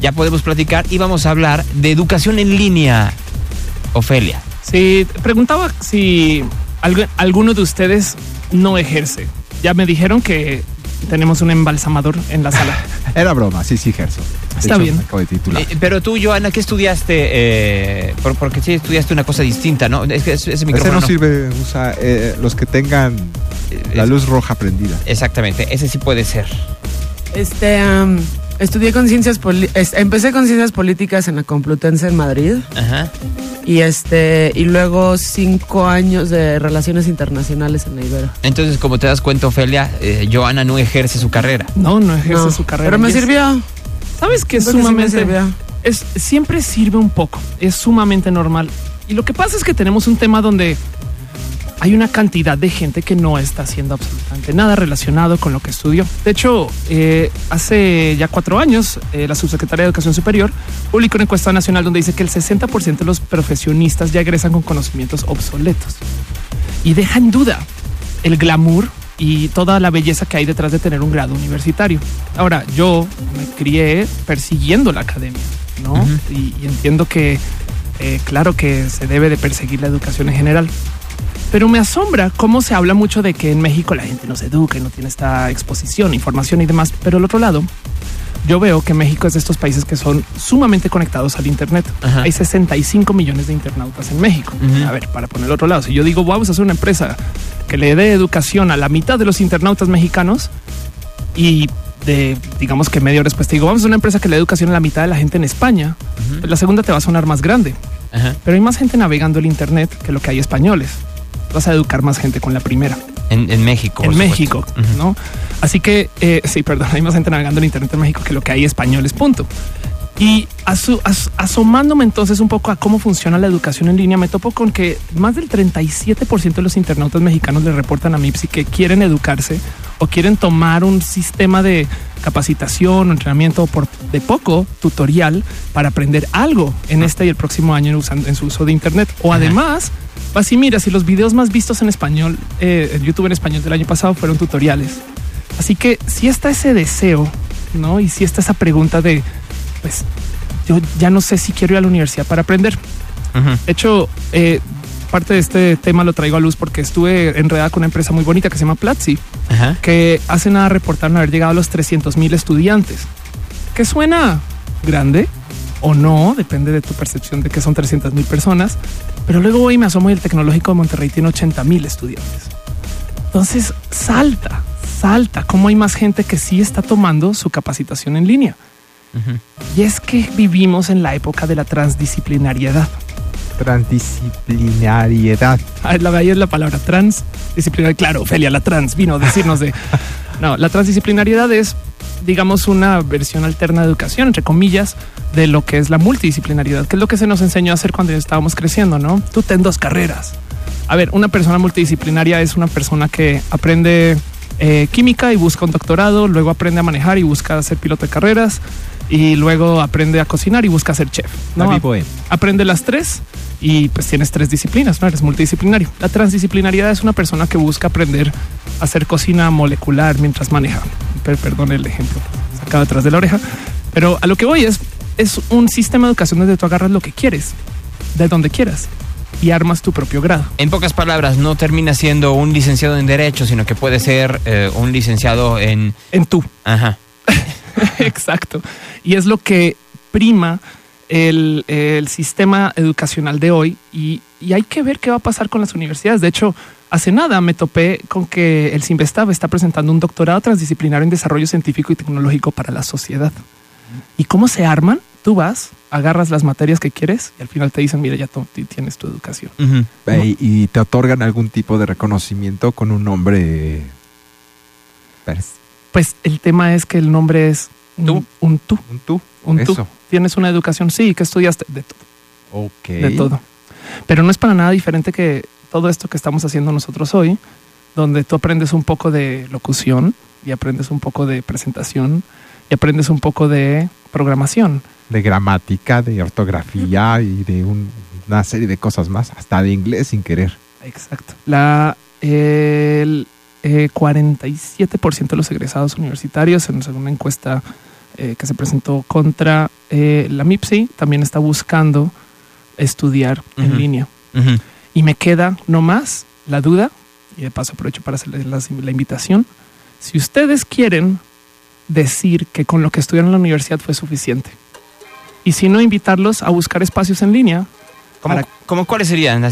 ya podemos platicar y vamos a hablar de educación en línea. Ofelia. Sí, preguntaba si algu- alguno de ustedes no ejerce. Ya me dijeron que tenemos un embalsamador en la sala. Era broma, sí, sí, Gerson. De Está hecho, bien. me acabo de titular. Eh, pero tú, Joana, ¿qué estudiaste? Eh, por- porque sí estudiaste una cosa distinta, ¿no? Es que ese, ese Ese micrófono no sirve, usa eh, los que tengan la Es- luz roja prendida. Exactamente, ese sí puede ser. Este, estudié con ciencias es- empecé con ciencias políticas en la Complutense en Madrid Ajá. y este y luego cinco años de relaciones internacionales en la Ibero. Entonces, como te das cuenta, Ofelia, eh, Joana no ejerce su carrera. No, no ejerce No, su carrera. Pero me sirvió. ¿Sabes que es que sí sumamente... sirvió. es, siempre sirve un poco, es sumamente normal. Y lo que pasa es que tenemos un tema donde hay una cantidad de gente que no está haciendo absolutamente nada relacionado con lo que estudió. De hecho, eh, hace ya cuatro años, eh, la subsecretaria de Educación Superior publicó una encuesta nacional donde dice que el 60% de los profesionistas ya egresan con conocimientos obsoletos y deja en duda el glamour y toda la belleza que hay detrás de tener un grado universitario. Ahora, yo me crié persiguiendo la academia, ¿no? Ujú. y, y entiendo que, eh, claro que se debe de perseguir la educación en general. Pero me asombra cómo se habla mucho de que en México la gente no se educa y no tiene esta exposición, información y demás. Pero al otro lado, yo veo que México es de estos países que son sumamente conectados al Internet. Ajá. Hay 65 millones de internautas en México. A ver, para poner el otro lado, si yo digo vamos a hacer una empresa que le dé educación a la mitad de los internautas mexicanos y de, digamos que media hora después te digo, vamos a hacer una empresa que le dé educación a la mitad de la gente en España, la segunda te va a sonar más grande. Ajá. Pero hay más gente navegando el Internet que lo que hay españoles. Vas a educar más gente con la primera En, en México. en México. ¿no? Así que, eh, sí, perdón, hay más gente navegando en Internet en México que lo que hay españoles, punto. Y as- asomándome entonces un poco a cómo funciona la educación en línea, me topo con que más del 37% de los internautas mexicanos le reportan a MIPSI que quieren educarse o quieren tomar un sistema de capacitación o entrenamiento por de poco tutorial para aprender algo en este y el próximo año en, usando- en su uso de Internet. O además, vas y miras si los videos más vistos en español, eh, en YouTube en español del año pasado fueron tutoriales. Así que si está ese deseo, ¿no? Y si está esa pregunta de, pues, yo ya no sé si quiero ir a la universidad para aprender. De hecho, eh, parte de este tema lo traigo a luz porque estuve enredada con una empresa muy bonita que se llama Platzi, Ajá. que hace nada reportaron haber llegado a los 300 mil estudiantes, que suena grande o no, depende de tu percepción de que son 300 mil personas, pero luego voy y me asomo y el tecnológico de Monterrey tiene 80 mil estudiantes. Entonces salta, salta, cómo hay más gente que sí está tomando su capacitación en línea. Y es que vivimos en la época de la transdisciplinariedad. Transdisciplinariedad. Ah, La ahí es la palabra transdisciplinaria. Claro, Ophelia, la trans vino a decirnos de. No, la transdisciplinariedad es, digamos, una versión alterna de educación, entre comillas, de lo que es la multidisciplinariedad, que es lo que se nos enseñó a hacer cuando estábamos creciendo, ¿no? Tú ten dos carreras. A ver, una persona multidisciplinaria es una persona que aprende eh, química y busca un doctorado, luego aprende a manejar y busca ser piloto de carreras, y luego aprende a cocinar y busca ser chef. ¿no? Aprende las tres y pues tienes tres disciplinas, no eres multidisciplinario. La transdisciplinariedad es una persona que busca aprender a hacer cocina molecular mientras maneja. Per- perdón el ejemplo sacado detrás de la oreja, pero a lo que voy es es un sistema de educación donde tú agarras lo que quieres, de donde quieras y armas tu propio grado. En pocas palabras, no termina siendo un licenciado en Derecho, sino que puede ser eh, un licenciado en... En tú. Ajá. Exacto. Y es lo que prima el, el sistema educacional de hoy y, y hay que ver qué va a pasar con las universidades. De hecho, hace nada me topé con que el Simvestab está presentando un doctorado transdisciplinario en desarrollo científico y tecnológico para la sociedad. ¿Y cómo se arman? Tú vas, agarras las materias que quieres y al final te dicen, mira, ya tienes tu educación. Y, y te otorgan algún tipo de reconocimiento con un nombre. pers- Pues el tema es que el nombre es Tú. Un tú. Un tú. Un tú. Eso. Tienes una educación, sí, que estudiaste de todo. Ok. de todo. Pero no es para nada diferente que todo esto que estamos haciendo nosotros hoy, donde tú aprendes un poco de locución y aprendes un poco de presentación y aprendes un poco de programación. De gramática, de ortografía y de un- una serie de cosas más. Hasta de inglés sin querer. Exacto. La, el eh, 47% de los egresados universitarios, en una encuesta eh, que se presentó contra eh, la MIPSI también está buscando estudiar en línea. Y me queda no más la duda, y de paso aprovecho para hacerles la invitación. Si ustedes quieren decir que con lo que estudiaron en la universidad fue suficiente, y si no, invitarlos a buscar espacios en línea. ¿Cómo, Para- cómo cuáles serían?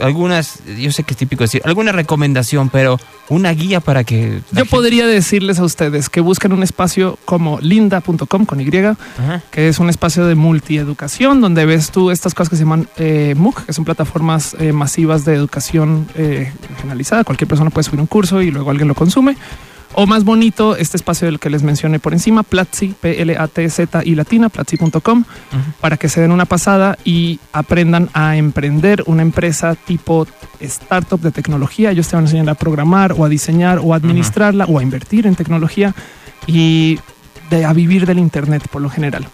Algunas, yo sé que es típico decir, alguna recomendación, pero una guía para que... Yo gente- podría decirles a ustedes que busquen un espacio como linda.com con Y, Ajá. que es un espacio de multieducación donde ves tú estas cosas que se llaman eh, MOOC, que son plataformas eh, masivas de educación eh, generalizada. Cualquier persona puede subir un curso y luego alguien lo consume. O más bonito, este espacio del que les mencioné por encima, Platzi, P-L-A-T-Z y latina, platzi.com, para que se den una pasada y aprendan a emprender una empresa tipo startup de tecnología. Ellos te van a enseñar a programar o a diseñar o a administrarla o a invertir en tecnología y de, a vivir del Internet por lo general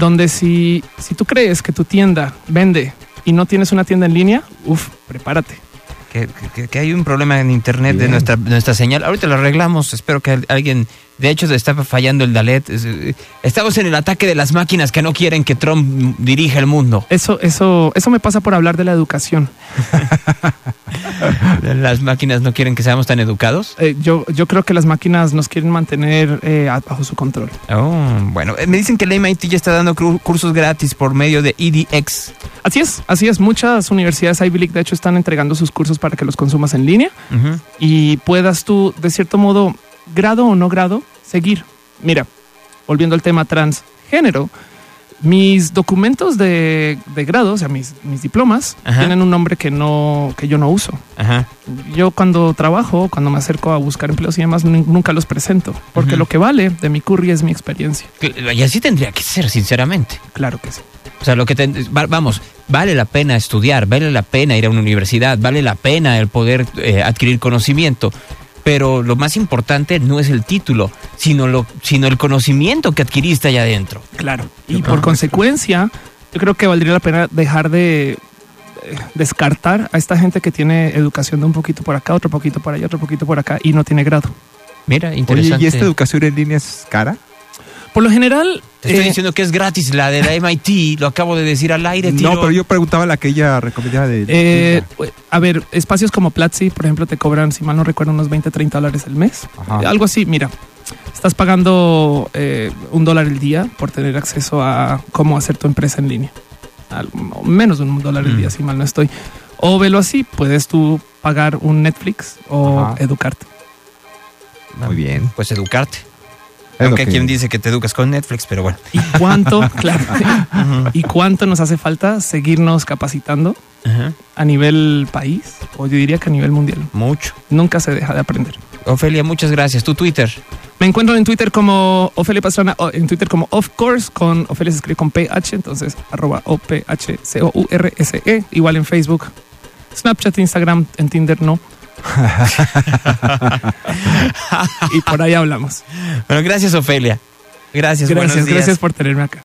donde si, si tú crees que tu tienda vende y no tienes una tienda en línea, uff, prepárate. Que, que- que hay un problema en internet de Bien. nuestra, de nuestra señal. Ahorita lo arreglamos. Espero que al- alguien. De hecho, está fallando el Dalet. Eh, Estamos en el ataque de las máquinas que no quieren que Trump dirija el mundo. Eso, eso, eso me pasa por hablar de la educación. Las máquinas no quieren que seamos tan educados. Eh, yo, yo creo que las máquinas nos quieren mantener eh, bajo su control. Oh, bueno, me dicen que el MIT ya está dando cursos gratis por medio de EDX. Así es, así es. Muchas universidades Ivy League, de hecho, están entregando sus cursos para que los consumas en línea y puedas tú, de cierto modo, grado o no grado, seguir. Mira, volviendo al tema transgénero, mis documentos de, de grado, o sea, mis, mis diplomas, Ajá. tienen un nombre que no, que yo no uso. Ajá. Yo cuando trabajo, cuando me acerco a buscar empleos y demás, nun- nunca los presento, porque lo que vale de mi curry es mi experiencia. Y así tendría que ser, sinceramente. Claro que sí. O sea, lo que te- va- vamos, vale la pena estudiar, vale la pena ir a una universidad, vale la pena el poder eh, adquirir conocimiento. Pero lo más importante no es el título, sino, lo, sino el conocimiento que adquiriste allá adentro. Claro. Y por consecuencia, yo creo que valdría la pena dejar de eh, descartar a esta gente que tiene educación de un poquito por acá, otro poquito por allá, otro poquito por acá y no tiene grado. Mira, Oye, interesante. ¿y esta educación en línea es cara? Por lo general, Te estoy eh, diciendo que es gratis la de la MIT, lo acabo de decir al aire, tío. No, pero yo preguntaba la que ella recomendaba de... eh, a ver, espacios como Platzi, por ejemplo, te cobran, si mal no recuerdo, unos 20, 30 dólares al mes. Ajá. Eh, Algo así, mira, estás pagando eh, un dólar el día por tener acceso a cómo hacer tu empresa en línea. Al- menos de un dólar el Mm. día, si mal no estoy. O velo así, puedes tú pagar un Netflix o Ajá. educarte. Muy bien. Pues educarte. Aunque que- quien dice que te educas con Netflix, pero bueno. ¿Y cuánto, claro, y cuánto nos hace falta seguirnos capacitando Ajá. a nivel país? O yo diría que a nivel mundial. Mucho. Nunca se deja de aprender. Ofelia, muchas gracias. Tu Twitter. Me encuentro en Twitter como Ofelia Pastrana, en Twitter como Of Course, con Ofelia se escribe con PH, entonces arroba O-P-H-C-O-U-R-S-E, igual en Facebook, Snapchat, Instagram, en Tinder no. y por ahí hablamos. Bueno, gracias, Ofelia. Gracias, buenos Gracias, días. gracias por tenerme acá.